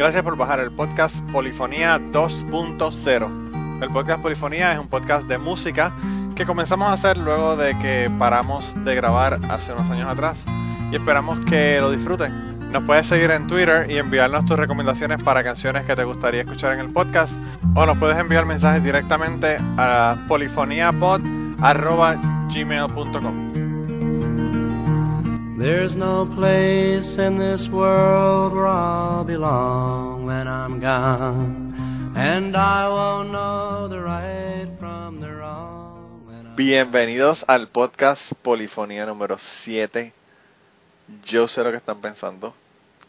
Gracias por bajar el podcast Polifonía 2.0. El podcast Polifonía es un podcast de música que comenzamos a hacer luego de que paramos de grabar hace unos años atrás y esperamos que lo disfruten. Nos puedes seguir en Twitter y enviarnos tus recomendaciones para canciones que te gustaría escuchar en el podcast o nos puedes enviar mensajes directamente a polifoniapod.gmail.com. There's no place in this world where I'll belong when I'm gone. And I won't know the right from the wrong. when I'm- Bienvenidos al podcast Polifonía número 7. Yo sé lo que están pensando.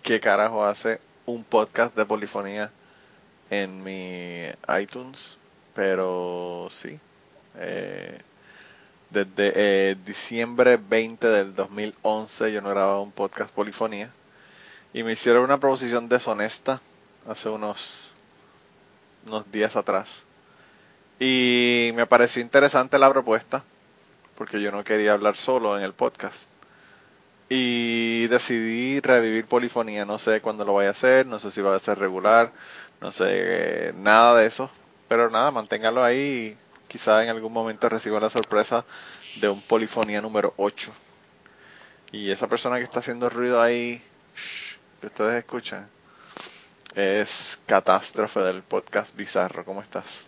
¿Qué carajo hace un podcast de polifonía en mi iTunes? Pero sí. eh, desde eh, diciembre 20 del 2011 yo no grababa un podcast polifonía. Y me hicieron una proposición deshonesta hace unos, unos días atrás. Y me pareció interesante la propuesta, porque yo no quería hablar solo en el podcast. Y decidí revivir polifonía. No sé cuándo lo voy a hacer, no sé si va a ser regular, no sé eh, nada de eso. Pero nada, manténgalo ahí y quizá en algún momento reciba la sorpresa de un polifonía número 8. Y esa persona que está haciendo ruido ahí, shh, que ustedes escuchan, es Catástrofe del podcast Bizarro. ¿Cómo estás?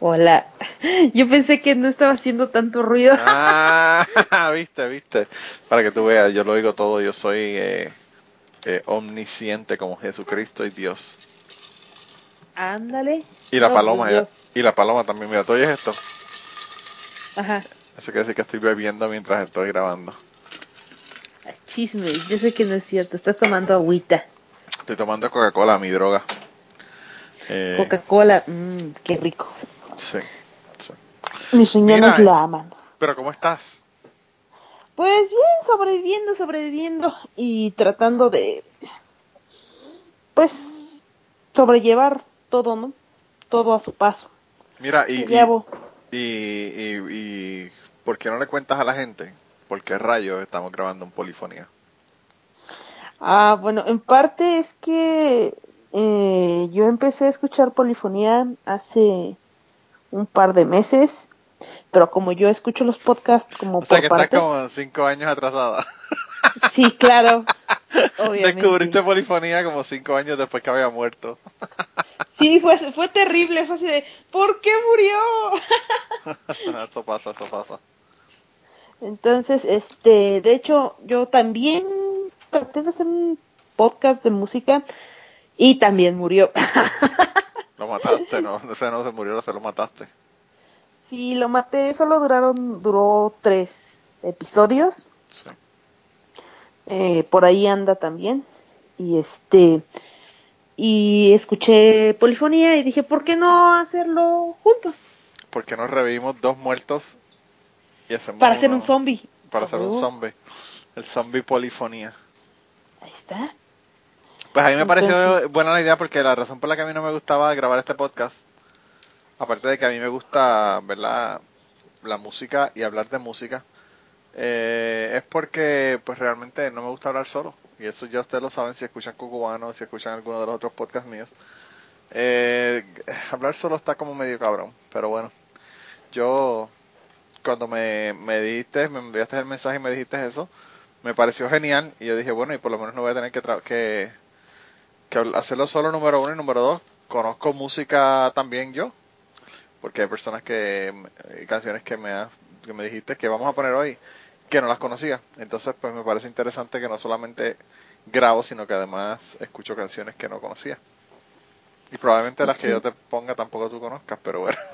Hola. Yo pensé que no estaba haciendo tanto ruido. Ah, viste, viste. Para que tú veas, yo lo oigo todo, yo soy eh, eh, omnisciente como Jesucristo y Dios. Ándale. Y la No, paloma, pues yo- y la paloma también, mira, ¿tú oyes esto? Ajá. Eso quiere decir que estoy bebiendo mientras estoy grabando. Chisme. Yo sé que no es cierto. Estás tomando agüita. Estoy tomando Coca-Cola, mi droga. Eh, Coca-Cola. Mmm, qué rico. Sí, sí. Mis riñones la aman. Pero ¿cómo estás? Pues bien, sobreviviendo, sobreviviendo. Y tratando de. Pues. Sobrellevar todo, ¿no? Todo a su paso. Mira, y, y, Llevo. y, y, y ¿por qué no le cuentas a la gente? ¿Por qué rayos estamos grabando en polifonía? Ah, bueno, en parte es que eh, yo empecé a escuchar polifonía hace un par de meses, pero como yo escucho los podcasts como O sea por que estás partes, como cinco años atrasada. sí, claro, obviamente. Descubriste polifonía como cinco años después que había muerto. Sí, fue, fue terrible, fue así de, ¿por qué murió? eso pasa, eso pasa. Entonces, este, de hecho, yo también traté de hacer un podcast de música y también murió. Lo mataste, no, o sea, no se murió, se lo mataste. Sí, lo maté, solo duraron, duró tres episodios. Sí. Eh, por ahí anda también. Y este, y escuché polifonía y dije, ¿por qué no hacerlo juntos? ¿Por qué no revivimos dos muertos y hacemos Para hacer un zombie. Para hacer un Oh, zombie. El zombie polifonía. Ahí está. Pues a mí me pareció buena la idea porque la razón por la que a mí no me gustaba grabar este podcast, aparte de que a mí me gusta ver la, la música y hablar de música, eh, es porque pues realmente no me gusta hablar solo. Y eso ya ustedes lo saben si escuchan Cucubano, si escuchan alguno de los otros podcasts míos. Eh, hablar solo está como medio cabrón, pero bueno. Yo, cuando me, me dijiste, me enviaste el mensaje y me dijiste eso, me pareció genial. Y yo dije, bueno, y por lo menos no voy a tener que, que, que hacerlo solo número uno y número dos. Conozco música también yo, porque hay personas que, hay canciones que me, que me dijiste que vamos a poner hoy, que no las conocía. Entonces, pues me parece interesante que no solamente grabo, sino que además escucho canciones que no conocía. Y probablemente las que yo te ponga tampoco tú conozcas, pero bueno.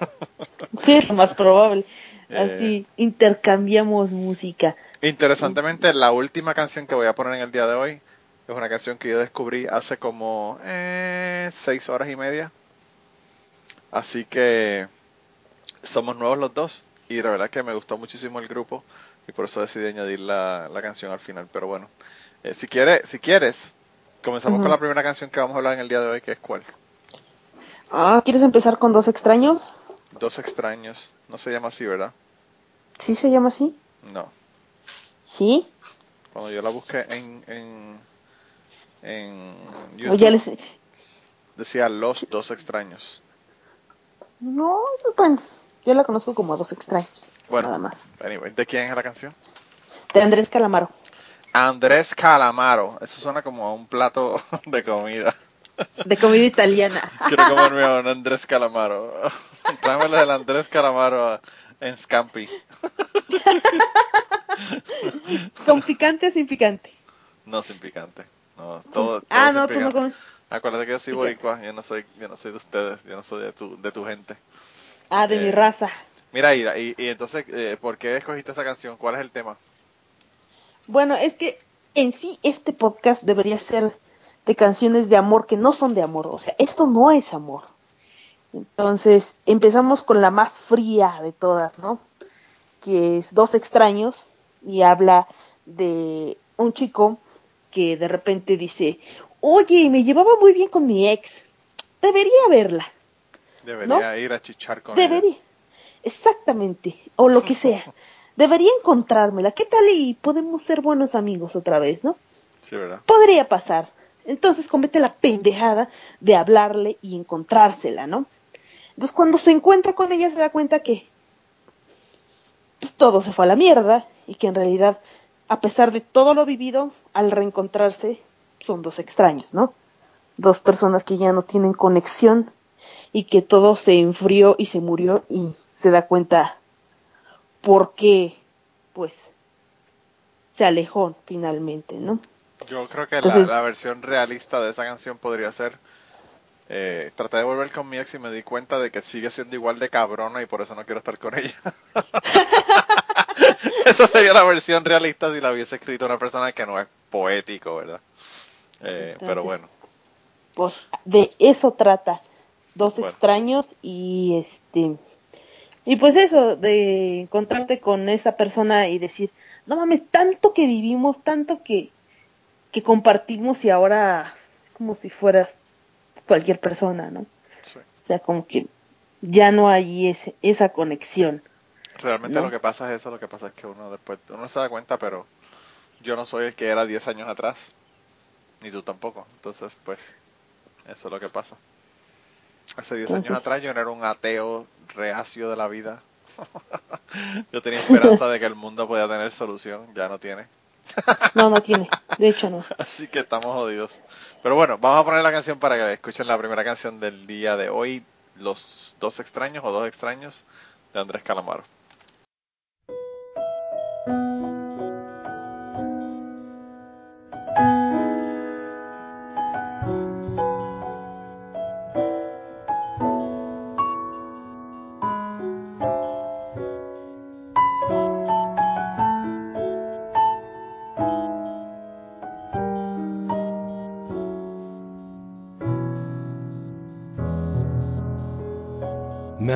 Sí, es lo más probable. Eh. Así intercambiamos música. Interesantemente, la última canción que voy a poner en el día de hoy es una canción que yo descubrí hace como eh, seis horas y media. Así que somos nuevos los dos y la verdad que me gustó muchísimo el grupo y por eso decidí añadir la, la canción al final. Pero bueno, eh, si quieres, si quieres, comenzamos con la primera canción que vamos a hablar en el día de hoy, que es cuál. Ah, ¿quieres empezar con dos extraños? Dos extraños. No se llama así, ¿verdad? ¿Sí se llama así? No. ¿Sí? Cuando yo la busqué en, en, en YouTube. ya les, Decía los dos extraños. No, yo la conozco como Dos extraños. Bueno, Nada más. Anyway, ¿de quién es la canción? De Andrés Calamaro. Andrés Calamaro. Eso suena como a un plato de comida. De comida italiana. Quiero comerme a un Andrés Calamaro. Tráemelo del Andrés Calamaro a- en Scampi. ¿Con picante o sin picante? No sin picante. No, todo, todo ah, no, tú no picante. comes. Acuérdate que yo soy Picante. boricua, yo no soy, yo no soy de ustedes, yo no soy de tu, de tu gente. Ah, de Eh, mi raza. Mira, Ira, y, y entonces, eh, ¿por qué escogiste esa canción? ¿Cuál es el tema? Bueno, es que en sí este podcast debería ser de canciones de amor que no son de amor. O sea, esto no es amor. Entonces, empezamos con la más fría de todas, ¿no? Que es Dos extraños y habla de un chico que de repente dice, oye, me llevaba muy bien con mi ex. Debería verla. Debería ir a chichar con Debería. ella. Exactamente. O lo que sea. Debería encontrármela. ¿Qué tal y podemos ser buenos amigos otra vez, no? Sí, ¿verdad? Podría pasar. Entonces comete la pendejada de hablarle y encontrársela, ¿no? Entonces cuando se encuentra con ella se da cuenta que pues todo se fue a la mierda y que en realidad, a pesar de todo lo vivido, al reencontrarse son dos extraños, ¿no? Dos personas que ya no tienen conexión y que todo se enfrió y se murió y se da cuenta por qué, pues, se alejó finalmente, ¿no? Yo creo que Entonces- la, la versión realista de esa canción podría ser eh, traté de volver con mi ex y me di cuenta de que sigue siendo igual de cabrona y por eso no quiero estar con ella. Esa sería la versión realista si la hubiese escrito una persona que no es poético, ¿verdad? Eh, pero bueno, pues de eso trata dos Bueno. extraños y este y pues eso de encontrarte con esa persona y decir no mames tanto que vivimos tanto que que compartimos y ahora es como si fueras cualquier persona no sí. o sea como que ya no hay ese, esa conexión realmente ¿No? lo que pasa es eso, lo que pasa es que uno después, uno se da cuenta, pero yo no soy el que era 10 años atrás, ni tú tampoco, entonces pues eso es lo que pasa. Hace 10 años atrás yo no era un ateo reacio de la vida. yo tenía esperanza de que el mundo podía tener solución, ya no tiene. no no tiene de hecho no Así que estamos jodidos. Pero bueno, vamos a poner la canción para que escuchen la primera canción del día de hoy, Los Dos Extraños o Dos Extraños, de Andrés Calamaro.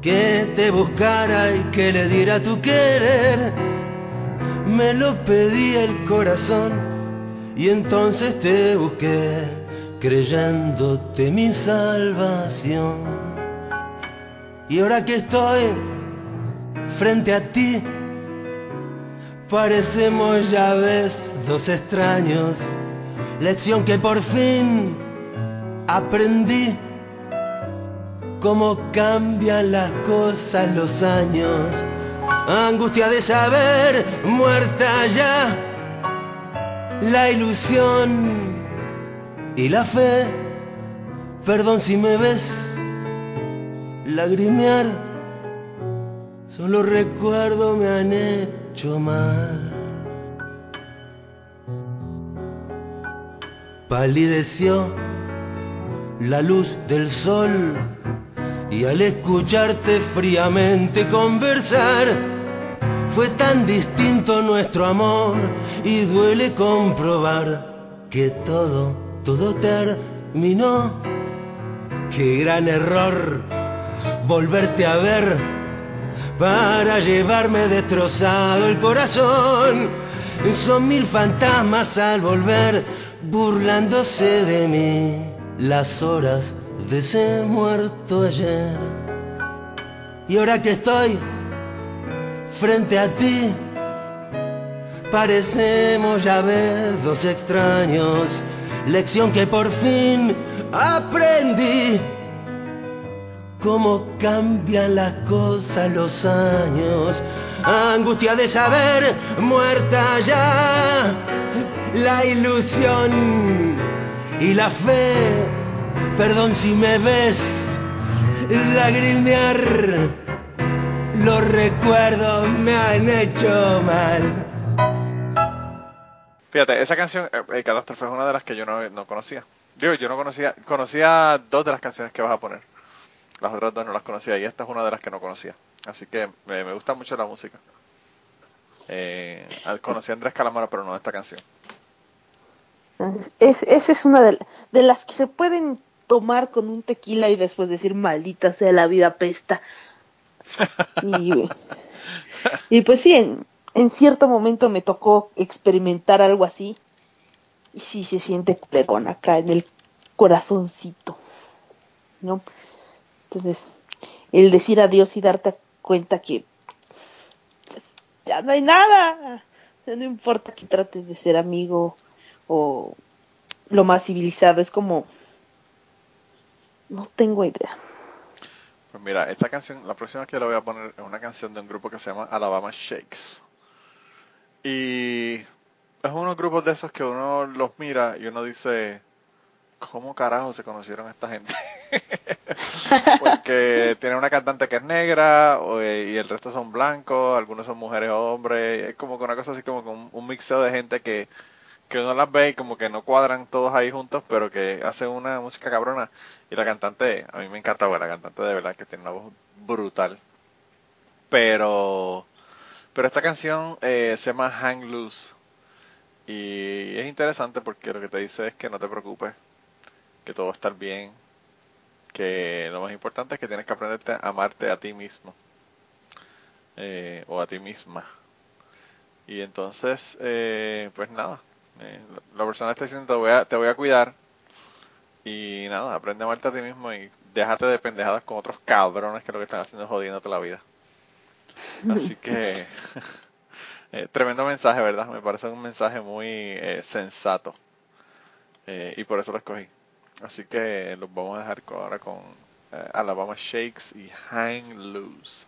que te buscara y que le diera tu querer. Me lo pedí el corazón y entonces te busqué creyéndote mi salvación. Y ahora que estoy frente a ti, parecemos ya ves dos extraños. Lección que por fin aprendí cómo cambian las cosas los años. Angustia de saber, muerta ya, la ilusión y la fe. Perdón si me ves lagrimear, solo recuerdo me han hecho mal. Palideció la luz del sol y al escucharte fríamente conversar, fue tan distinto nuestro amor y duele comprobar que todo, todo terminó. Qué gran error volverte a ver para llevarme destrozado el corazón. Son mil fantasmas al volver burlándose de mí las horas de ese muerto ayer. Y ahora que estoy frente a ti, parecemos ya ves dos extraños, lección que por fin aprendí. Cómo cambian las cosas los años, angustia de saber muerta ya la ilusión y la fe. Perdón si me ves lagrimear, los recuerdos me han hecho mal. Fíjate, esa canción, eh, eh, Catástrofe, es una de las que yo no, no conocía. Digo, yo no conocía, conocía dos de las canciones que vas a poner. Las otras dos no las conocía y esta es una de las que no conocía. Así que me, me gusta mucho la música. Eh, conocí a Andrés Calamaro, pero no esta canción. Es, esa es una de, de, las que se pueden tomar con un tequila y después decir maldita sea la vida pesta. y, pues sí, en, en, cierto momento me tocó experimentar algo así. Y sí se siente pregón acá en el corazoncito. ¿No? Entonces, el decir adiós y darte cuenta que pues, ya no hay nada. No importa que trates de ser amigo o lo más civilizado, es como no tengo idea. Pues mira, esta canción, la próxima que la voy a poner es una canción de un grupo que se llama Alabama Shakes. Y es unos grupos de esos que uno los mira y uno dice, ¿cómo carajo se conocieron esta gente? Porque tiene una cantante que es negra y el resto son blancos, algunos son mujeres o hombres, es como que una cosa así como un, un mixeo de gente que que uno las ve y como que no cuadran todos ahí juntos, pero que hacen una música cabrona. Y la cantante, a mí me encanta, bueno, la cantante de verdad que tiene una voz brutal. Pero, pero esta canción eh, se llama Hang Loose. Y es interesante porque lo que te dice es que no te preocupes, que todo va a estar bien, que lo más importante es que tienes que aprenderte a amarte a ti mismo. Eh, o a ti misma. Y entonces, eh, pues nada, eh, la persona está diciendo te voy, a, te voy a cuidar y nada, aprende a amarte a ti mismo y déjate de pendejadas con otros cabrones que lo que están haciendo es jodiéndote la vida. Así que eh, tremendo mensaje, ¿verdad? Me parece un mensaje muy eh, sensato eh, y por eso lo escogí. Así que los vamos a dejar ahora con eh, Alabama Shakes y Hang Loose.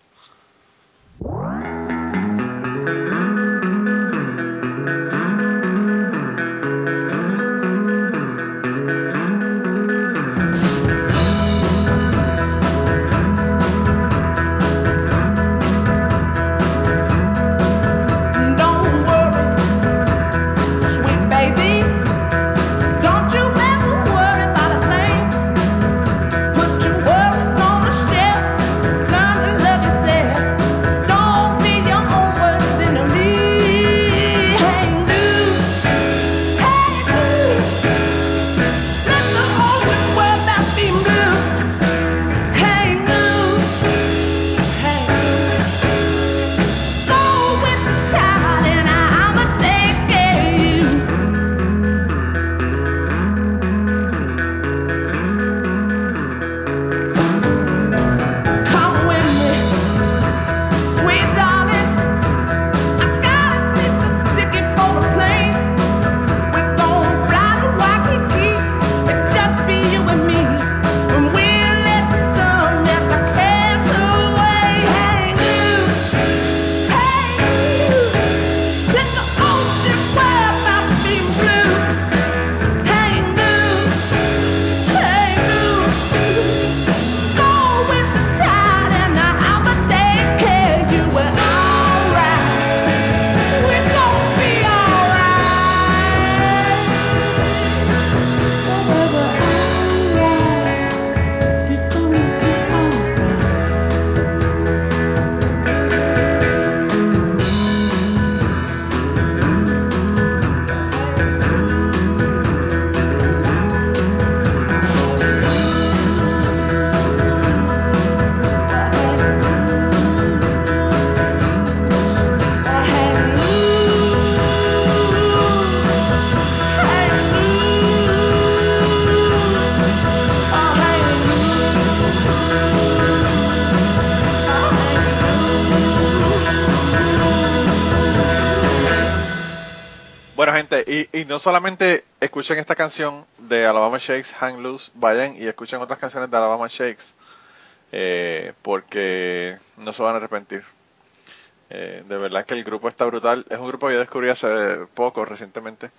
Gente, y, y no solamente escuchen esta canción de Alabama Shakes, Hang Loose, vayan y escuchen otras canciones de Alabama Shakes, eh, porque no se van a arrepentir. Eh, de verdad que el grupo está brutal. Es un grupo que yo descubrí hace poco, recientemente.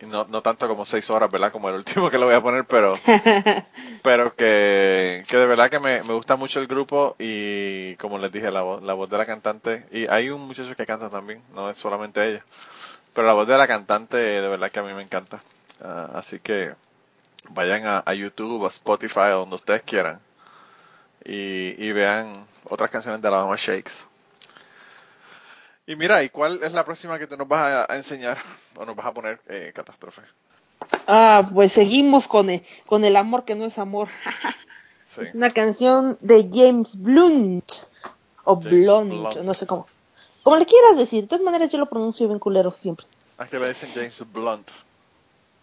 No, no tanto como seis horas, ¿verdad? Como el último que le voy a poner, pero pero que, que de verdad que me, me gusta mucho el grupo y como les dije, la voz, la voz de la cantante, y hay un muchacho que canta también, no es solamente ella, pero la voz de la cantante de verdad que a mí me encanta. Ah, así que vayan a, a YouTube, a Spotify, donde ustedes quieran y, y vean otras canciones de Alabama Shakes. Y mira, ¿y cuál es la próxima que te nos vas a, a enseñar o nos vas a poner, eh, Catástrofe? Ah, pues seguimos con el, con el amor que no es amor. Sí. Es una canción de James Blunt. O James Blunt, Blunt. no sé cómo. Como le quieras decir. De todas maneras yo lo pronuncio bien culero siempre. Es que le dicen James Blunt.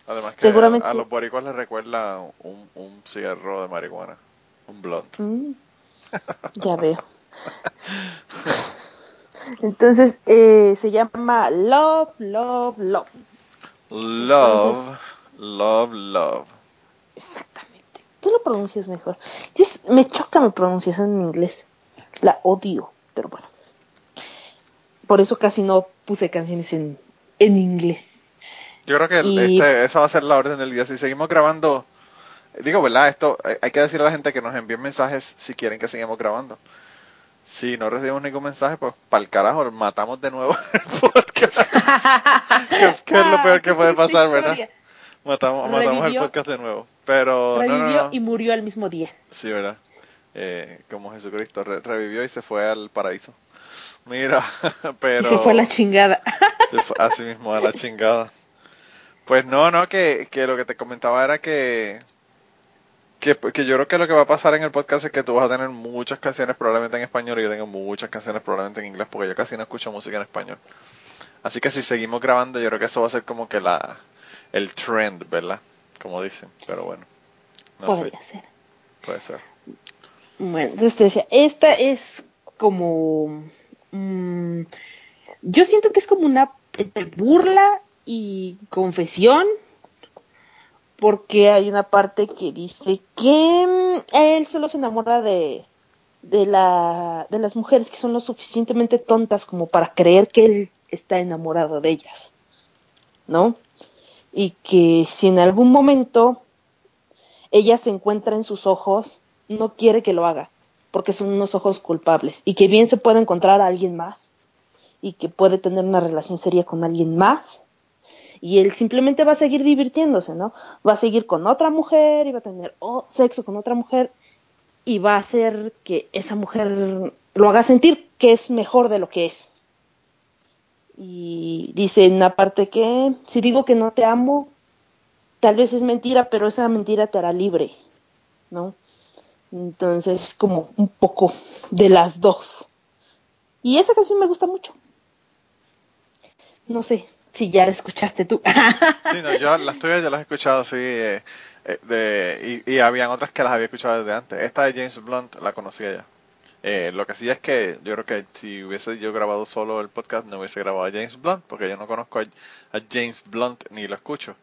Además que Seguramente- a los boricuas les recuerda un, un cigarro de marihuana. Un blunt. Mm, ya veo. Entonces eh, se llama Love, Love, Love. Love, love, love. Exactamente. Tú lo pronuncias mejor. Yo me choca mi pronunciación en inglés. La odio, pero bueno. Por eso casi no puse canciones en, en inglés. Yo creo que el- Y- este, esa va a ser la orden del día. Si seguimos grabando, digo, ¿verdad? Esto eh, hay que decirle a la gente que nos envíen mensajes si quieren que sigamos grabando. Si no recibimos ningún mensaje, pues para el carajo, matamos de nuevo el podcast. que, que es lo peor que Ah, puede pasar, ¿verdad? Matamos, matamos el podcast de nuevo. Pero no, no. y murió al mismo día. Sí, ¿verdad? Eh, como Jesucristo re- revivió y se fue al paraíso. Mira, pero... Y se fue a la chingada. se fue así mismo a la chingada. Pues no, no, que, que lo que te comentaba era que, que, que yo creo que lo que va a pasar en el podcast es que tú vas a tener muchas canciones probablemente en español y yo tengo muchas canciones probablemente en inglés porque yo casi no escucho música en español. Así que si seguimos grabando yo creo que eso va a ser como que la el trend, ¿verdad? Como dicen, pero bueno. No Podría sé, ser. puede ser. Bueno, entonces te decía, esta es como... mm, yo siento que es como una burla y confesión, porque hay una parte que dice que mm, él solo se enamora de, de las mujeres que son lo suficientemente tontas como para creer que él está enamorado de ellas, ¿no? Y que si en algún momento ella se encuentra en sus ojos, no quiere que lo haga, porque son unos ojos culpables, y que bien se puede encontrar a alguien más, y que puede tener una relación seria con alguien más, y él simplemente va a seguir divirtiéndose, ¿no? Va a seguir con otra mujer, y va a tener oh, sexo con otra mujer, y va a hacer que esa mujer lo haga sentir que es mejor de lo que es. Y dice en una parte que si digo que no te amo, tal vez es mentira, pero esa mentira te hará libre, ¿no? Entonces, como un poco de las dos. Y esa canción me gusta mucho. No sé si ya la escuchaste tú. Sí, no, yo las tuyas ya las he escuchado, sí, eh, eh, de, y, habían otras que las había escuchado desde antes. Esta de James Blunt la conocía ya. Eh, lo que sí es que yo creo que si hubiese yo grabado solo el podcast no hubiese grabado a James Blunt porque yo no conozco a, a James Blunt ni lo escucho.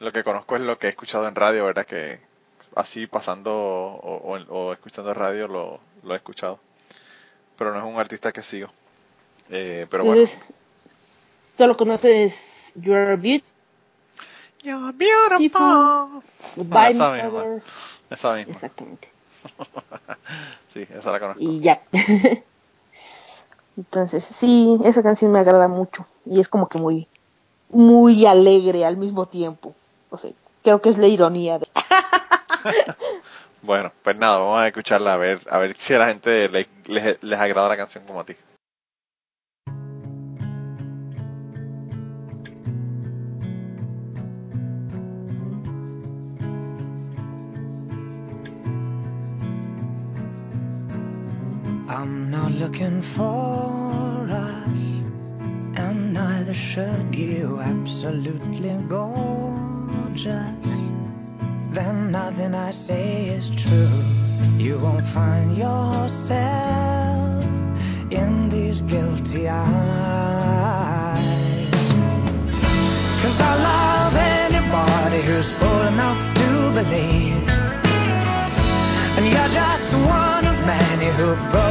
Lo que conozco es lo que he escuchado en radio, ¿verdad? Que así pasando o, o- o escuchando radio lo, lo he escuchado. Pero no es un artista que sigo. Eh, pero bueno. Entonces, solo conoces Your Beauty, You're beautiful. Goodbye, esa My misma. Lover. Esa misma. Exactamente. Sí, esa la conozco. Y ya. Entonces, sí, esa canción me agrada mucho. Y es como que muy, muy alegre al mismo tiempo. O sea, creo que es la ironía de. Bueno, pues nada, vamos a escucharla a ver, a ver si a la gente le- les, les agrada la canción como a ti. I'm not looking for us, and neither should you. Absolutely gorgeous. then nothing I say is true. You won't find yourself in these guilty eyes. Cause I love anybody who's fool enough to believe. And you're just one of many who broke.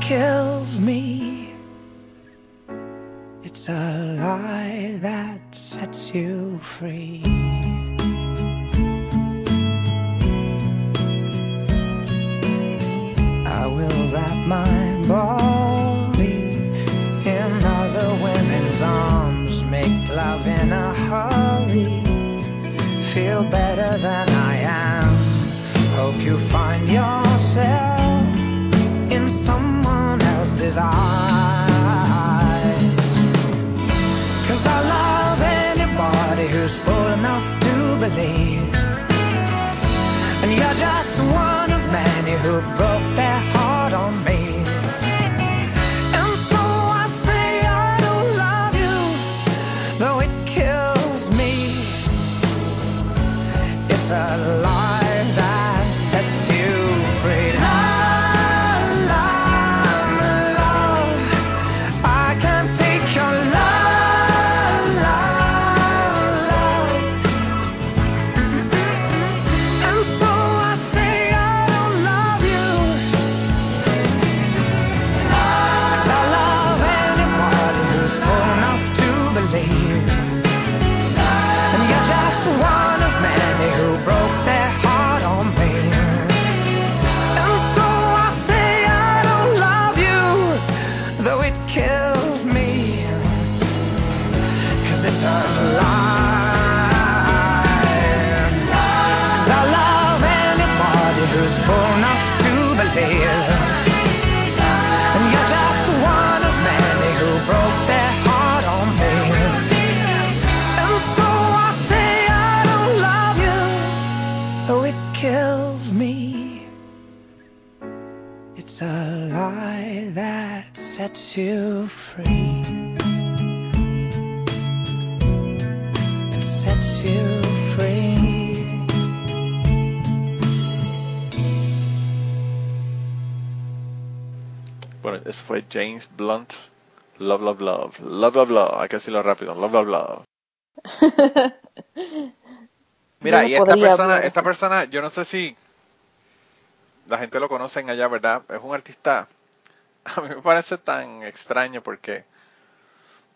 Kills me. It's a lie that sets you free. I will wrap my body in other women's arms, make love in a hurry, feel better than I am. Hope you find yourself else's eyes. Cause I love anybody who's fool enough to believe. And you're just one of many who broke though it kills me. It's a lie that sets you free. It sets you free. Bueno, eso fue James Blunt. Love, love, love. Love, love, love. Hay que decirlo rápido. Love, love, love. Mira, no y esta persona, hablar esta persona, yo no sé si la gente lo conocen allá, ¿verdad? Es un artista, a mí me parece tan extraño porque,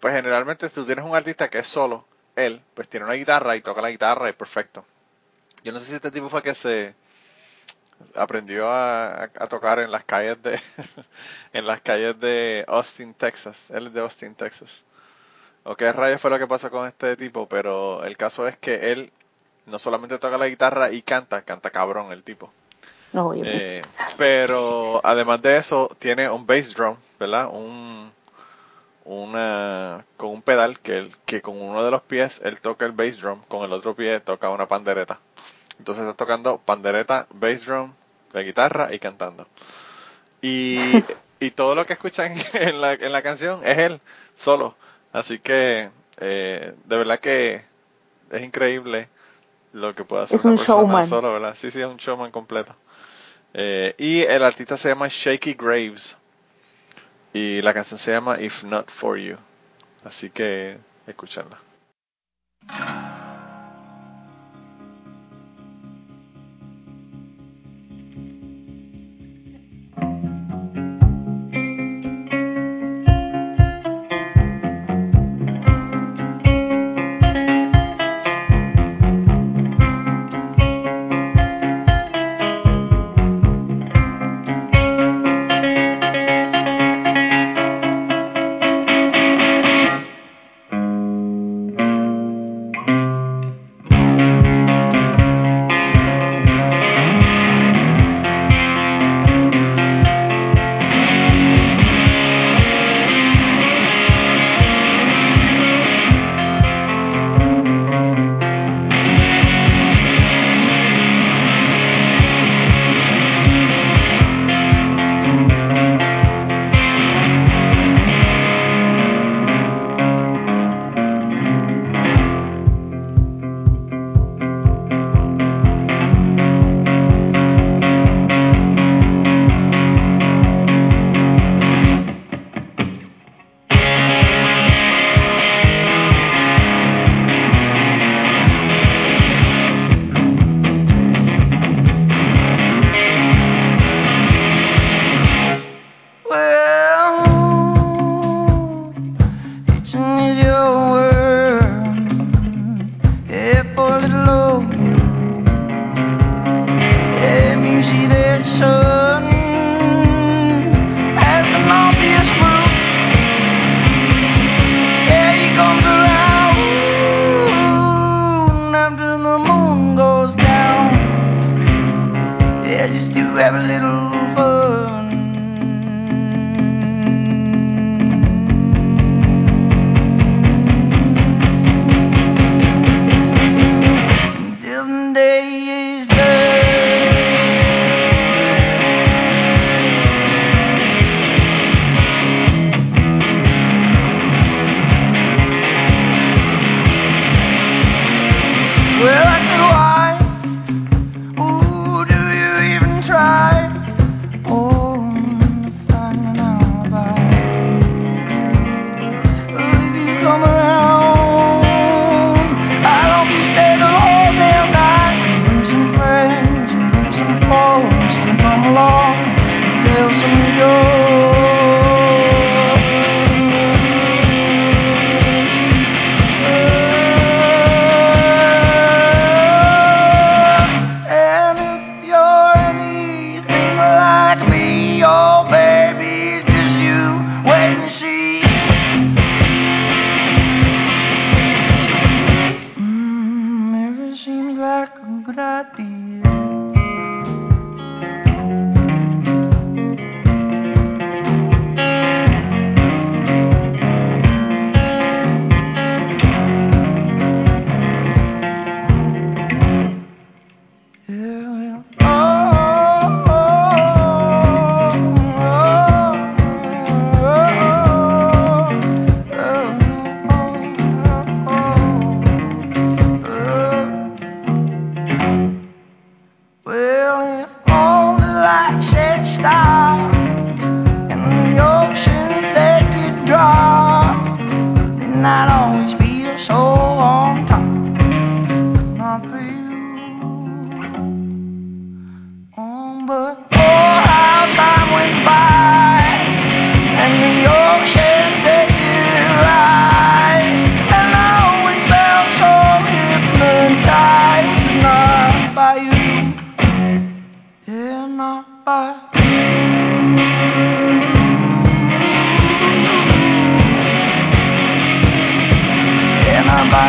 pues generalmente si tú tienes un artista que es solo, él, pues tiene una guitarra y toca la guitarra y perfecto. Yo no sé si este tipo fue que se aprendió a, a tocar en las calles de, en las calles de Austin, Texas. Él es de Austin, Texas. O qué rayos fue lo que pasó con este tipo, pero el caso es que él no solamente toca la guitarra y canta, canta cabrón el tipo. No. Eh, pero además de eso, tiene un bass drum, ¿verdad? Un, una, con un pedal que, él- que con uno de los pies él toca el bass drum, con el otro pie toca una pandereta. Entonces está tocando pandereta, bass drum, la guitarra y cantando. Y, y todo lo que escuchan en la, en la canción es él solo. Así que eh, de verdad que es increíble lo que puede hacer Es una un showman. solo, ¿verdad? Sí, sí, es un showman completo. Eh, y el artista se llama Shaky Graves. Y la canción se llama If Not For You. Así que escúchenla.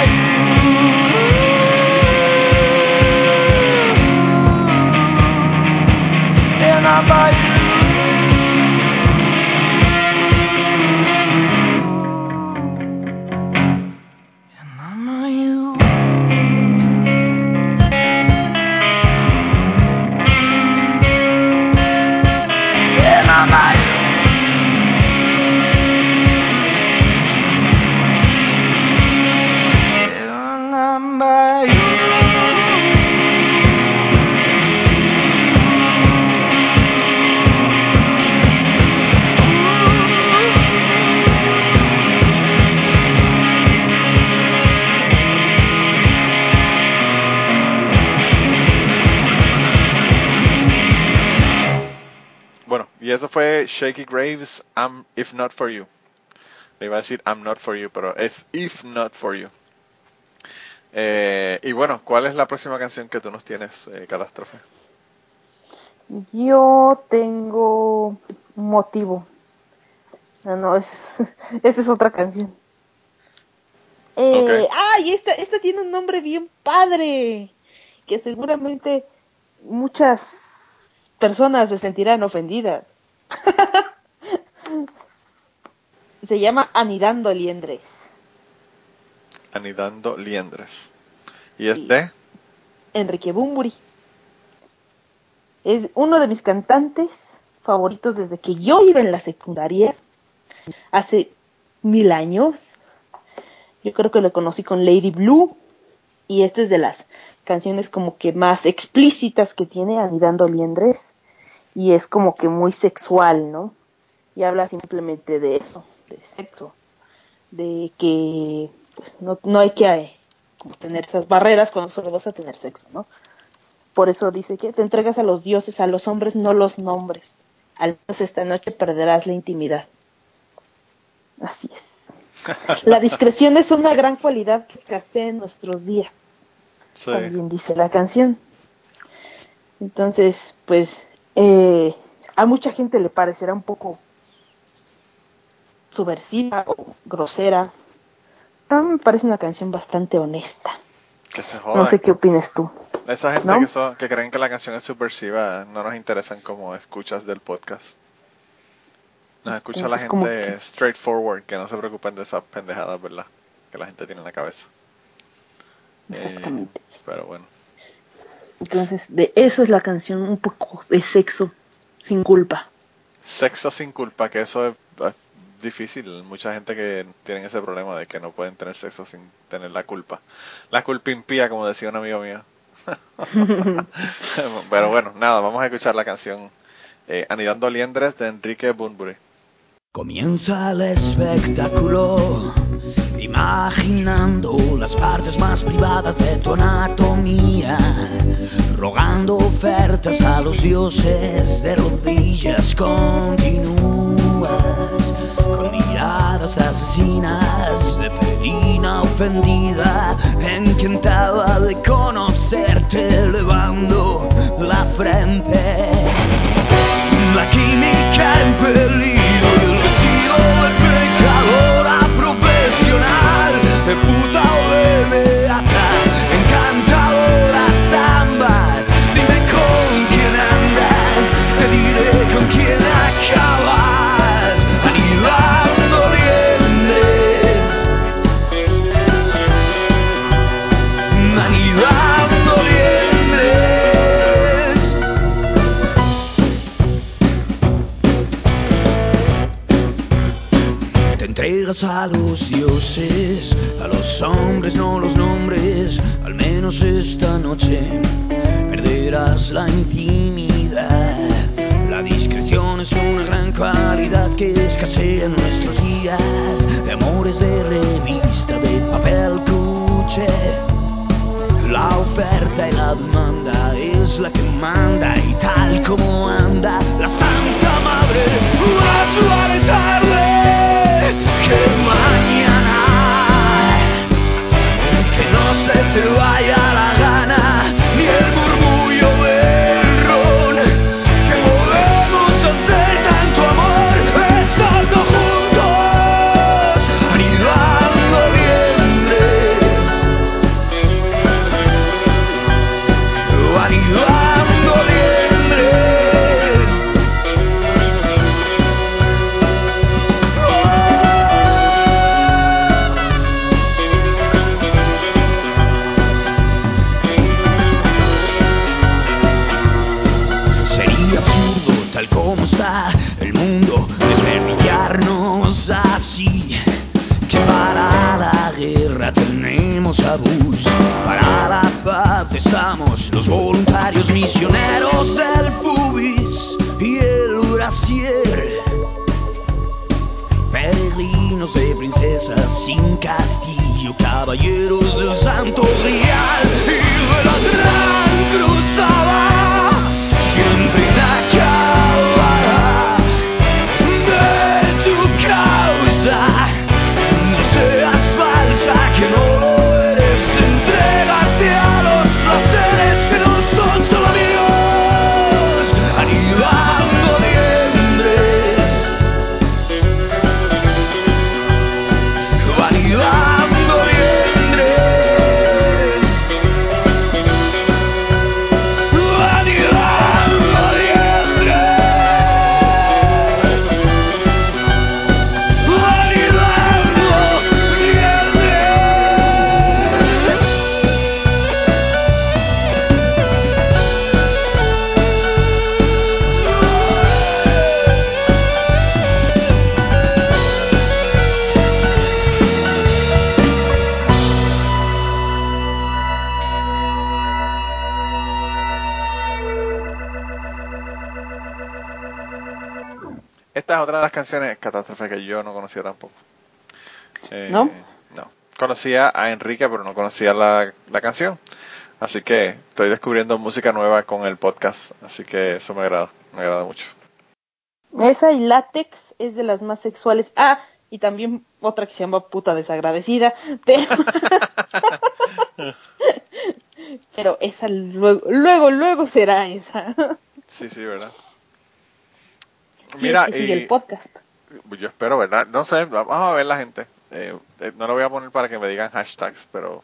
You, yeah, not by Shaky Graves, I'm If Not For You. Le iba a decir I'm Not For You, pero es If Not For You. Eh, y bueno, ¿cuál es la próxima canción que tú nos tienes, eh, Catástrofe? Yo tengo un motivo. No, no, es- esa es otra canción. Eh. ¡Ay! Esta, esta tiene un nombre bien padre. Que seguramente muchas personas se sentirán ofendidas. Se llama Anidando Liendres. Anidando Liendres. Y Sí. este, Enrique Bumburi. Es uno de mis cantantes favoritos desde que yo iba en la secundaria, hace mil años. Yo creo que lo conocí con Lady Blue y esta es de las canciones como que más explícitas que tiene Anidando Liendres y es como que muy sexual, ¿no? Y habla simplemente de eso, de sexo, de que pues no, no hay que eh, como tener esas barreras cuando solo vas a tener sexo, ¿no? Por eso dice que te entregas a los dioses, a los hombres, no los nombres. Al menos esta noche perderás la intimidad. Así es. La discreción es una gran cualidad que escasea en nuestros días. sí. También dice la canción. Entonces, pues, eh, a mucha gente le parecerá un poco subversiva o grosera. Pero a mí me parece una canción bastante honesta. que se joda. No sé qué opinas tú. Esa gente ¿No? que, son, que creen que la canción es subversiva no nos interesan como escuchas del podcast. Nos escucha la Entonces, gente straightforward, que no se preocupen de esas pendejadas, ¿verdad? Que la gente tiene en la cabeza. Eh, Exactamente. pero bueno. Entonces, de eso es la canción, un poco de sexo sin culpa. Sexo sin culpa, que eso es, es difícil. Mucha gente que tiene ese problema de que no pueden tener sexo sin tener la culpa. La culpa impía, como decía un amigo mío. Pero bueno, nada, vamos a escuchar la canción eh, Anidando Liendres de Enrique Bunbury. Comienza el espectáculo, imaginando las partes más privadas de tu anatomía, rogando ofertas a los dioses de rodillas continuas, con miradas asesinas de felina ofendida, encantada de conocerte, elevando la frente. La química en peligro a los dioses, a los hombres no los nombres, al menos esta noche perderás la intimidad. La discreción es una gran cualidad que escasea en nuestros días, de amores de revista, de papel cuche. La oferta y la demanda es la que manda y tal como anda la Santa Madre, más vale tarde mañana. Que no se te vaya la voluntarios misioneros del pubis y el brasier. Peregrinos de princesas sin castillo, caballeros del santo grial y de la gran cruzada, canciones catástrofe que yo no conocía tampoco. Eh, ¿No? No. Conocía a Enrique, pero no conocía la, la canción. Así que estoy descubriendo música nueva con el podcast. Así que eso me agrada, me agrada mucho. Esa y Látex es de las más sexuales. Ah, y también otra que se llama puta desagradecida, pero... pero esa luego, luego, luego será esa. Sí, sí, ¿verdad? Sí, Mira, es que sigue y- el podcast. Yo espero, ¿verdad? No sé, vamos a ver la gente. Eh, eh, no lo voy a poner para que me digan hashtags, pero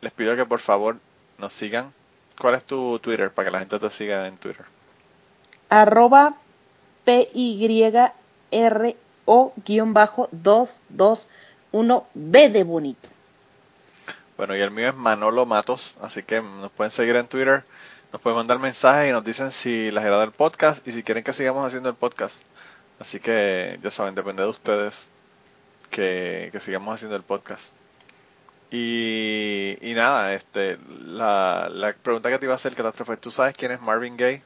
les pido que por favor nos sigan ¿Cuál es tu Twitter para que la gente te siga en Twitter? Arroba PYRO-221B de bonito. Bueno, y el mío es Manolo Matos, así que nos pueden seguir en Twitter, nos pueden mandar mensajes y nos dicen si les agrada el podcast y si quieren que sigamos haciendo el podcast. Así que ya saben, depende de ustedes que, que sigamos haciendo el podcast. Y, y nada, este, la, la pregunta que te iba a hacer, Catástrofe, ¿tú sabes quién es Marvin Gaye?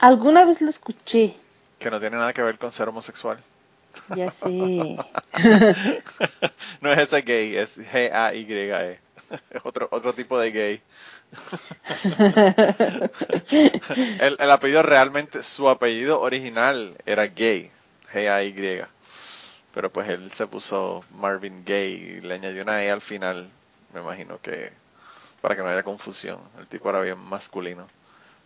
Alguna vez lo escuché, Que no tiene nada que ver con ser homosexual. ya sé. no es ese gay, es G-A-Y-E. Es otro, otro tipo de gay. El, el apellido realmente, su apellido original era gay, G-A-Y. Pero pues él se puso Marvin Gay y le añadió una E al final, me imagino que para que no haya confusión. El tipo era bien masculino,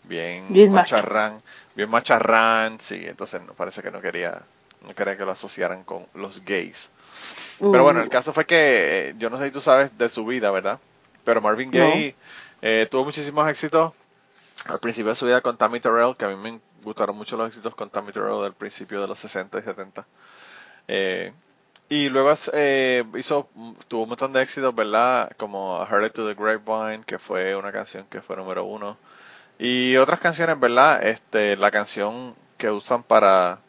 bien, Bien macho. macharrán, bien macharrán, sí, entonces no parece que no quería, no quería que lo asociaran con los gays. Pero bueno, el caso fue que eh, yo no sé si tú sabes de su vida, ¿verdad? Pero Marvin Gaye eh, tuvo muchísimos éxitos al principio de su vida con Tammy Terrell, que a mí me gustaron mucho los éxitos con Tammy Terrell del principio de los 60 y 70. Eh, y luego eh, hizo, tuvo un montón de éxitos, ¿verdad? Como Heard to the Grapevine, que fue una canción que fue número uno. Y otras canciones, ¿verdad? Este, la canción que usan para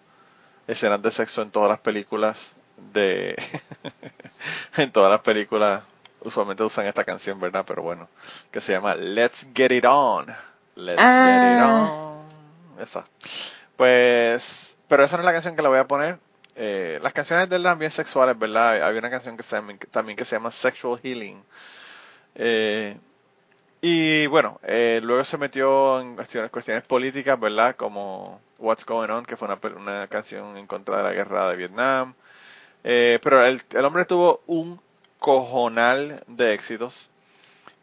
escenas de sexo en todas las películas de en todas las películas usualmente usan esta canción, ¿verdad? Pero bueno, que se llama Let's Get It On. Let's Get It Ah. On. Esa. Pues, pero esa no es la canción que le voy a poner. Eh, las canciones de él eran bien sexuales, ¿verdad? Había una canción que se llama- también que se llama Sexual Healing. Eh, y bueno, eh, luego se metió en cuestiones, cuestiones políticas, ¿verdad? Como What's Going On, que fue una, canción en contra de la guerra de Vietnam. Eh, pero el, el hombre tuvo un cojonal de éxitos.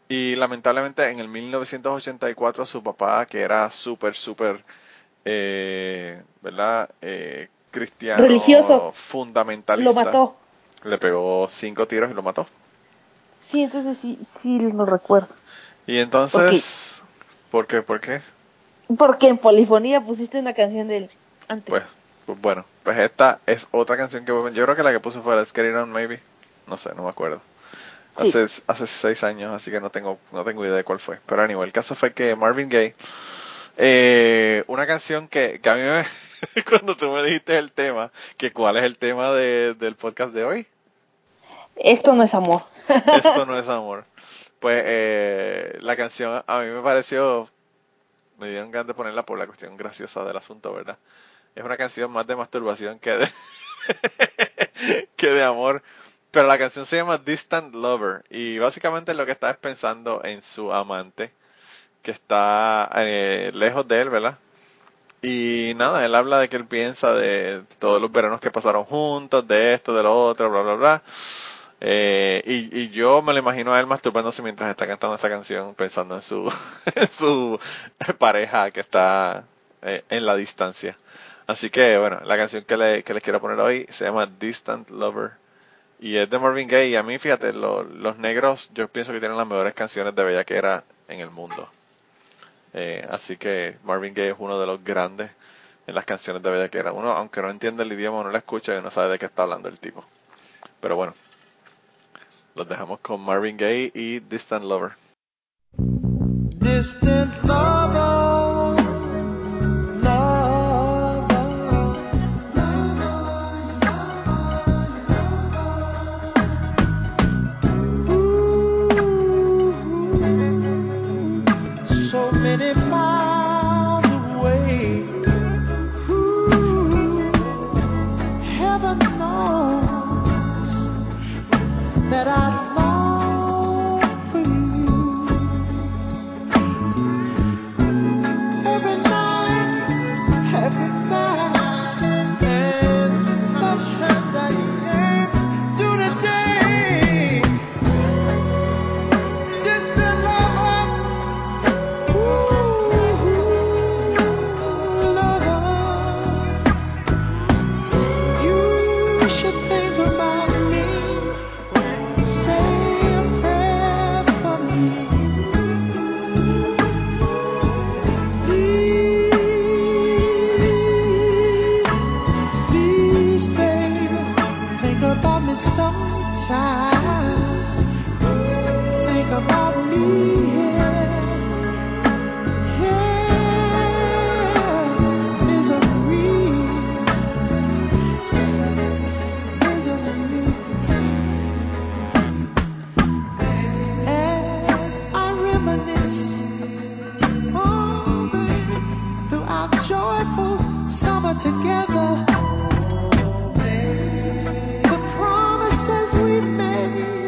Y lamentablemente en el 1984 su papá, que era súper, súper, eh, ¿verdad? Eh, cristiano, Religioso. fundamentalista, Lo mató. le pegó cinco tiros y lo mató. Sí, entonces sí, sí lo recuerdo. Y entonces, ¿por qué? ¿Por qué? Porque en Polifonía pusiste una canción de él antes. Pues, pues bueno, pues esta es otra canción que yo creo que la que puse fue Let's Get It On, maybe. No sé, no me acuerdo. Sí. Hace, hace seis años, así que no tengo, no tengo idea de cuál fue. Pero anyway, el caso fue que Marvin Gaye, eh, una canción que, que a mí me, cuando tú me dijiste el tema, que cuál es el tema de- del podcast de hoy, Esto no es amor. esto no es amor. Pues eh, la canción a mí me pareció, me dieron ganas de ponerla por la cuestión graciosa del asunto, ¿verdad? Es una canción más de masturbación que de, que de amor. Pero la canción se llama Distant Lover y básicamente lo que está es pensando en su amante que está eh, lejos de él, ¿verdad? Y nada, él habla de que él piensa de todos los veranos que pasaron juntos, de esto, de lo otro, bla, bla, bla. Eh, y, yo me lo imagino a él masturbándose mientras está cantando esta canción, pensando en su, en su pareja que está eh, en la distancia. Así que, bueno, la canción que, le, que les quiero poner hoy se llama Distant Lover. Y es de Marvin Gaye. Y a mí, fíjate, lo- los negros yo pienso que tienen las mejores canciones de bellaquera en el mundo. Eh, así que Marvin Gaye es uno de los grandes en las canciones de bellaquera. Uno, aunque no entiende el idioma, no la escucha y no sabe de qué está hablando el tipo. Pero bueno, los dejamos con Marvin Gaye y Distant Lover. Distant lover, baby.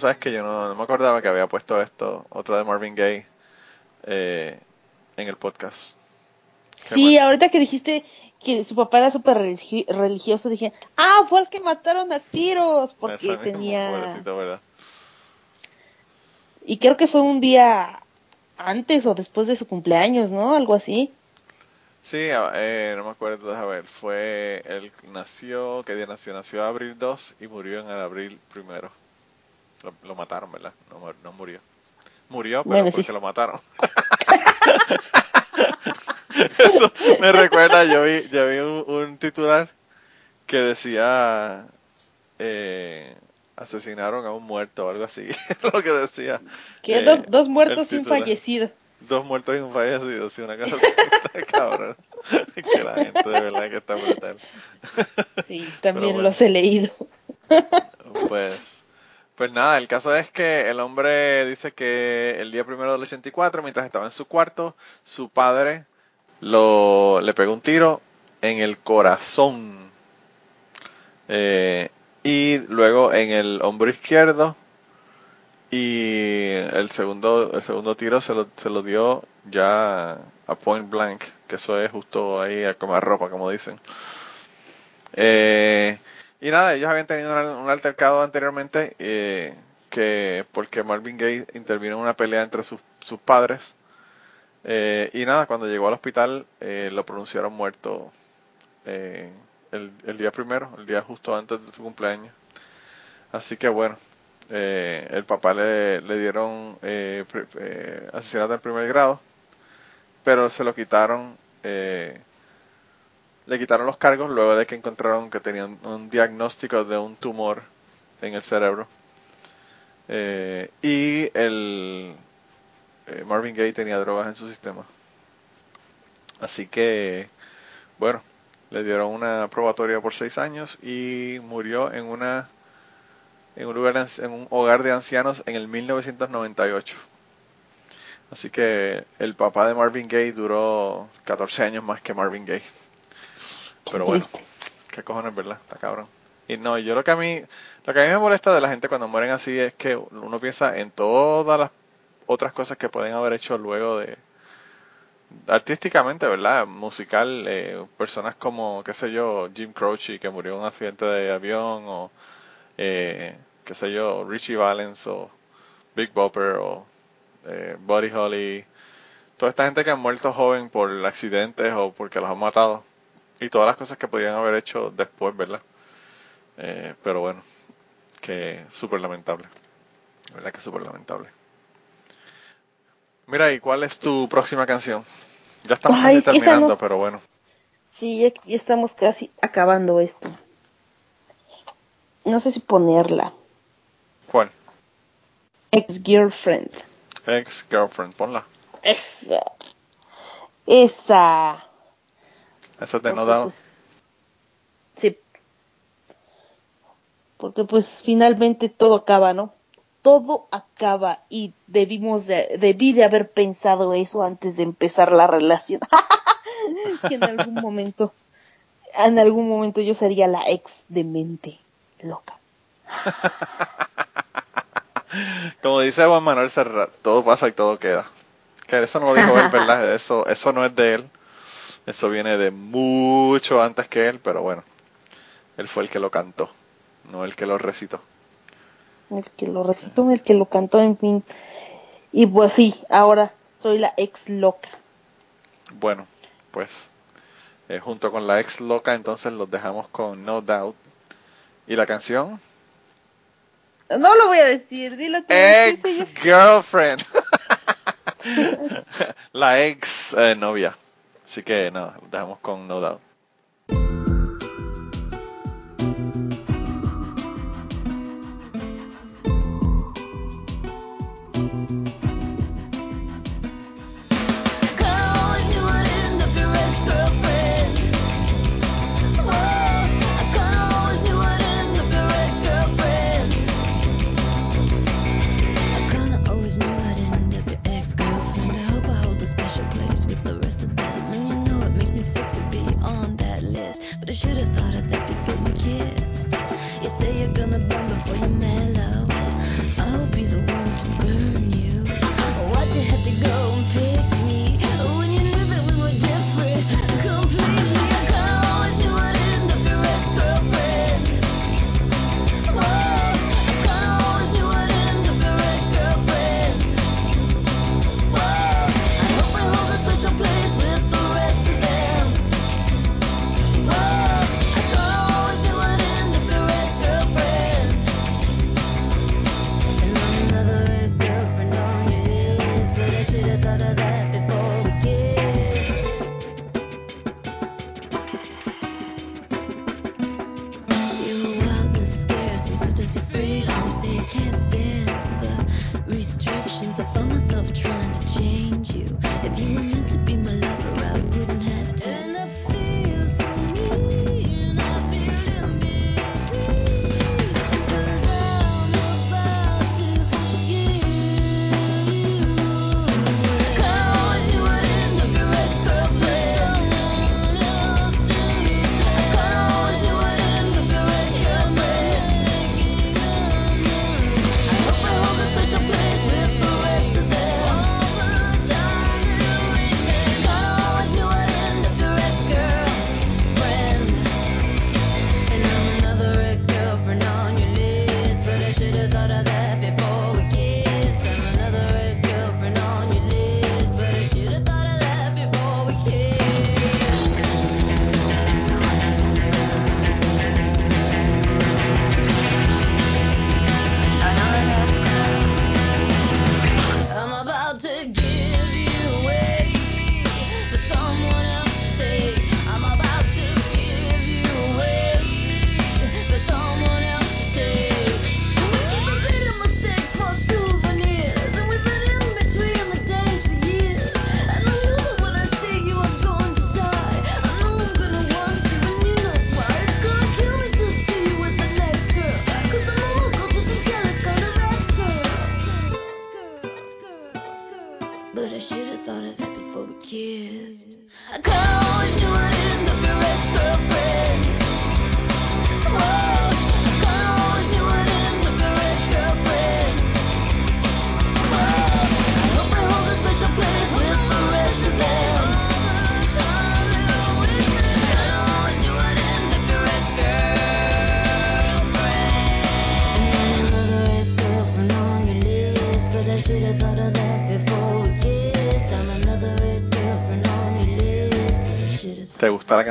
Sabes que yo no, no me acordaba que había puesto esto, otro de Marvin Gaye, eh, en el podcast. Qué Sí, bueno. ahorita que dijiste que su papá era súper religi- religioso, dije, ah, fue el que mataron a tiros, porque mismo, tenía... ¿verdad? Y creo que fue un día antes o después de su cumpleaños, ¿no? Algo así. Sí, a- eh, no me acuerdo, déjame ver. Fue, él nació, ¿qué día nació? Nació abril 2 y murió en el abril primero. Lo, lo mataron, ¿verdad? No, no murió. Murió, pero Bueno, sí. porque lo mataron. Eso me recuerda, yo vi, yo vi un, un titular que decía eh, asesinaron a un muerto o algo así, lo que decía. Que eh, dos, dos muertos y un fallecido. Dos muertos y un fallecido, sí, una cosa así, cabrón. que la gente de verdad que está brutal. Sí, también bueno. los he leído. Pues, pues nada, el caso es que el hombre dice que el día primero del 84, mientras estaba en su cuarto, su padre lo, le pegó un tiro en el corazón. Eh, y luego en el hombro izquierdo. Y el segundo, el segundo tiro se lo, se lo dio ya a point blank, que eso es justo ahí a comer ropa, como dicen. Eh, y nada, ellos habían tenido un, altercado anteriormente, eh, que porque Marvin Gaye intervino en una pelea entre sus, sus padres. Eh, y nada, cuando llegó al hospital eh, lo pronunciaron muerto eh, el, el día primero, el día justo antes de su cumpleaños. Así que bueno, el papá le, le dieron asesinato en primer grado, pero se lo quitaron, eh, le quitaron los cargos luego de que encontraron que tenían un diagnóstico de un tumor en el cerebro. Eh, y el eh, Marvin Gaye tenía drogas en su sistema. Así que, bueno, le dieron una probatoria por seis años y murió en una en un lugar en un hogar de ancianos en el 1998. Así que el papá de Marvin Gaye duró 14 años más que Marvin Gaye. Pero bueno, qué cojones, ¿verdad? Está cabrón. Y no, yo lo que a mí, lo que a mí me molesta de la gente cuando mueren así es que uno piensa en todas las otras cosas que pueden haber hecho luego de, artísticamente, ¿verdad? Musical, eh, personas como, qué sé yo, Jim Croce, que murió en un accidente de avión, o, eh, qué sé yo, Richie Valens, o Big Bopper, o eh, Buddy Holly, toda esta gente que han muerto joven por accidentes o porque los han matado, y todas las cosas que podían haber hecho después, ¿verdad? Eh, pero bueno, que súper lamentable, ¿verdad? Que súper lamentable. Mira, ¿y cuál es tu próxima canción? Ya estamos Ay, casi es terminando, no- pero bueno. Sí, ya, ya estamos casi acabando esto. No sé si ponerla. ¿Cuál? Ex-girlfriend. Ex Girlfriend, ponla. Esa. Esa. Esa es de No Porque, Doubt. pues, sí. Porque pues finalmente todo acaba, ¿no? Todo acaba y debimos de, debí de haber pensado eso antes de empezar la relación. que en algún momento, en algún momento yo sería la ex de mente loca. Como dice Juan Manuel Serrat, todo pasa y todo queda. Que eso no lo dijo él, ¿verdad? Eso, eso no es de él. Eso viene de mucho antes que él, pero bueno. Él fue el que lo cantó, no el que lo recitó. El que lo recitó, el que lo cantó, en fin. Y pues sí, ahora soy la ex loca. Bueno, pues eh, junto con la ex loca, entonces los dejamos con No Doubt. ¿Y la canción? No lo voy a decir, dilo tú. Ex girlfriend. la ex eh, novia. Así que nada, dejamos con No Doubt.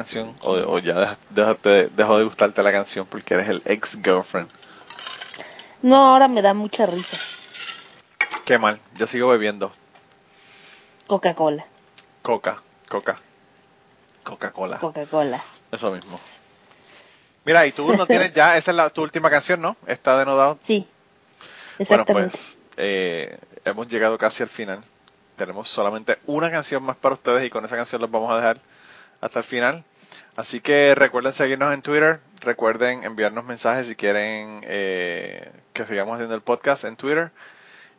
Canción o, o ya deja- dejaste- dejó de gustarte la canción porque eres el ex-girlfriend? No, ahora me da mucha risa. Qué mal, yo sigo bebiendo Coca-Cola, coca, coca, Coca-Cola, Coca-Cola. eso mismo. Mira, y tú no tienes ya, esa es la, tu última canción, ¿no? Está de No Doubt. Sí, Bueno, exactamente. pues eh, hemos llegado casi al final. Tenemos solamente una canción más para ustedes y con esa canción los vamos a dejar hasta el final. Así que recuerden seguirnos en Twitter, recuerden enviarnos mensajes si quieren eh, que sigamos haciendo el podcast en Twitter.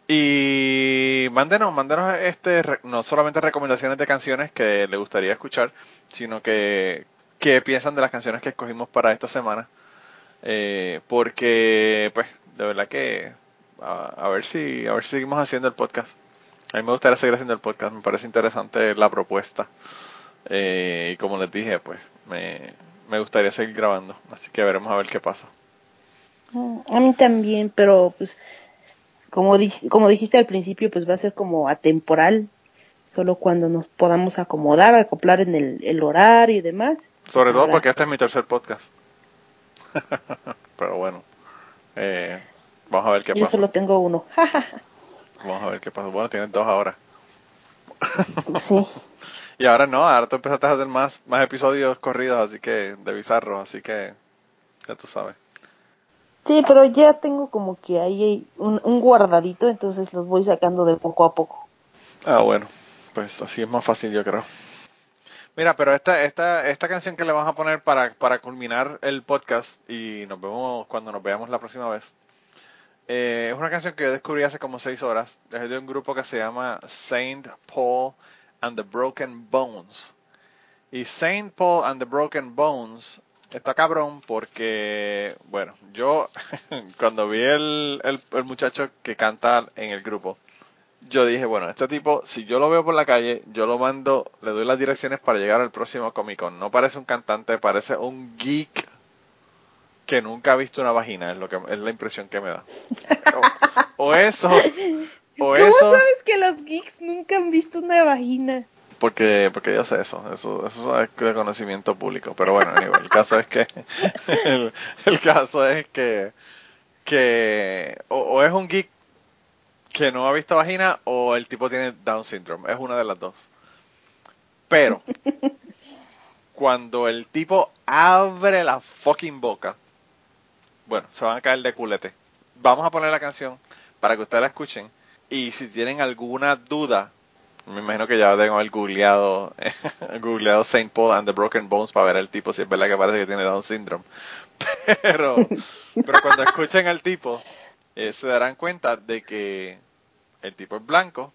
Y mándenos, mándenos este, no solamente recomendaciones de canciones que les gustaría escuchar, sino que qué piensan de las canciones que escogimos para esta semana. Eh, porque, pues, de verdad que a, a ver si a ver si seguimos haciendo el podcast. A mí me gustaría seguir haciendo el podcast, me parece interesante la propuesta. Eh, y como les dije, pues, me, me gustaría seguir grabando. Así que veremos a ver qué pasa. Mm, A mí también, pero pues como, dij- como dijiste al principio, pues va a ser como atemporal, solo cuando nos podamos acomodar, acoplar en el, el horario y demás. Sobre pues todo habrá. porque este es mi tercer podcast. Pero bueno, eh, vamos a ver qué Yo pasa. solo tengo uno. Vamos a ver qué pasa. Bueno, tienes dos ahora. sí. Y ahora no, ahora tú empezaste a hacer más, más episodios corridos, así que, de bizarros, así que, ya tú sabes. Sí, pero ya tengo como que ahí hay un, un guardadito, entonces los voy sacando de poco a poco. Ah, bueno, pues así es más fácil, yo creo. Mira, pero esta, esta, esta canción que le vamos a poner para, para culminar el podcast y nos vemos cuando nos veamos la próxima vez. eh, es una canción que yo descubrí hace como seis horas. Es de un grupo que se llama Saint Paul and the Broken Bones. Y Saint Paul and the Broken Bones está cabrón porque, bueno, yo cuando vi el, el, el muchacho que canta en el grupo, yo dije, bueno, este tipo, si yo lo veo por la calle, yo lo mando, le doy las direcciones para llegar al próximo Comic Con. No parece un cantante, parece un geek que nunca ha visto una vagina, es lo que es la impresión que me da. O, o eso, ¿Cómo eso, sabes que los geeks nunca han visto una vagina? porque porque yo sé eso, eso, eso es de conocimiento público. Pero bueno, anyway, el caso es que, el, el caso es que, que o, o es un geek que no ha visto vagina o el tipo tiene Down syndrome. Es una de las dos. Pero cuando el tipo abre la fucking boca, bueno, se van a caer de culete. Vamos a poner la canción para que ustedes la escuchen. Y si tienen alguna duda, me imagino que ya deben haber googleado, googleado Saint Paul and the Broken Bones para ver el tipo si es verdad que parece que tiene Down syndrome. Pero, pero cuando escuchen al tipo, eh, se darán cuenta de que el tipo es blanco,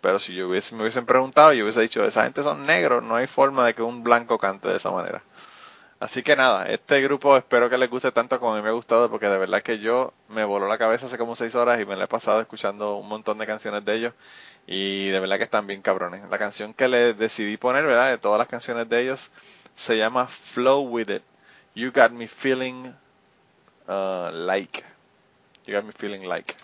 pero si yo hubiese, me hubiesen preguntado, yo hubiese dicho, esa gente son negros, no hay forma de que un blanco cante de esa manera. Así que nada, este grupo espero que les guste tanto como a mí me ha gustado, porque de verdad que yo me voló la cabeza hace como seis horas y me la he pasado escuchando un montón de canciones de ellos y de verdad que están bien cabrones. La canción que les decidí poner, ¿verdad? De todas las canciones de ellos, se llama Flow With It. You Got Me Feeling uh, Like. You Got Me Feeling Like.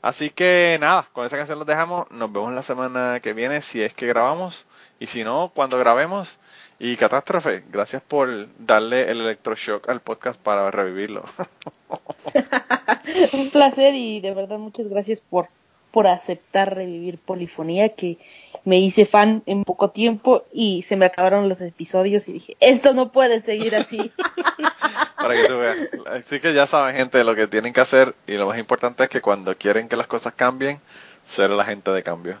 Así que nada, con esa canción los dejamos. Nos vemos la semana que viene si es que grabamos. Y si no, cuando grabemos. Y Catástrofe, gracias por darle el electroshock al podcast para revivirlo. Un placer y de verdad muchas gracias por, por aceptar revivir Polifonía, que me hice fan en poco tiempo y se me acabaron los episodios y dije, esto no puede seguir así. para que tú veas. Así que ya saben, gente, lo que tienen que hacer. Y lo más importante es que cuando quieren que las cosas cambien, ser la gente de cambio.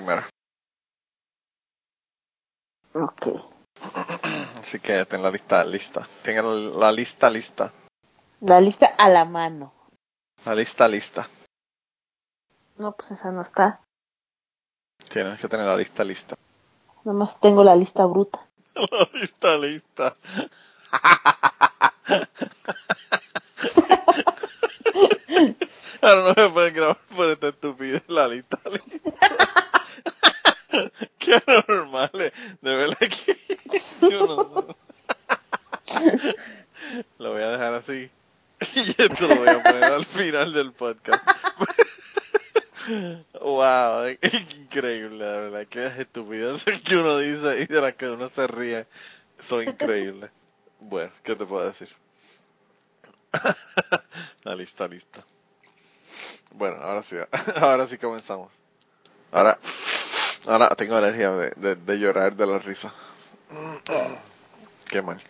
Primero. Ok. Así que ten la lista lista. Tenga la lista lista. La lista a la mano. La lista lista. No, pues esa no está. Tienes que tener la lista lista. Nomás tengo la lista bruta. La lista lista. Ahora no me pueden grabar por esta estupidez la lista lista. Qué normal, eh. de verdad que yo. Lo voy a dejar así. Y esto lo voy a poner al final del podcast. Wow, increíble, la verdad. Que estupideces que uno dice y de las que uno se ríe son increíbles. Bueno, ¿qué te puedo decir? La lista, lista. Bueno, ahora sí, ahora sí comenzamos. Ahora, ahora tengo alergia de, de, de llorar de la risa. Qué mal.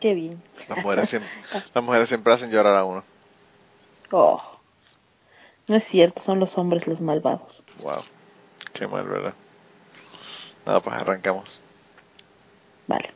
Qué bien. Las mujeres siempre, las mujeres siempre hacen llorar a uno. Oh. No es cierto, son los hombres los malvados. Wow. Qué mal, ¿verdad? Nada, pues arrancamos. Vale.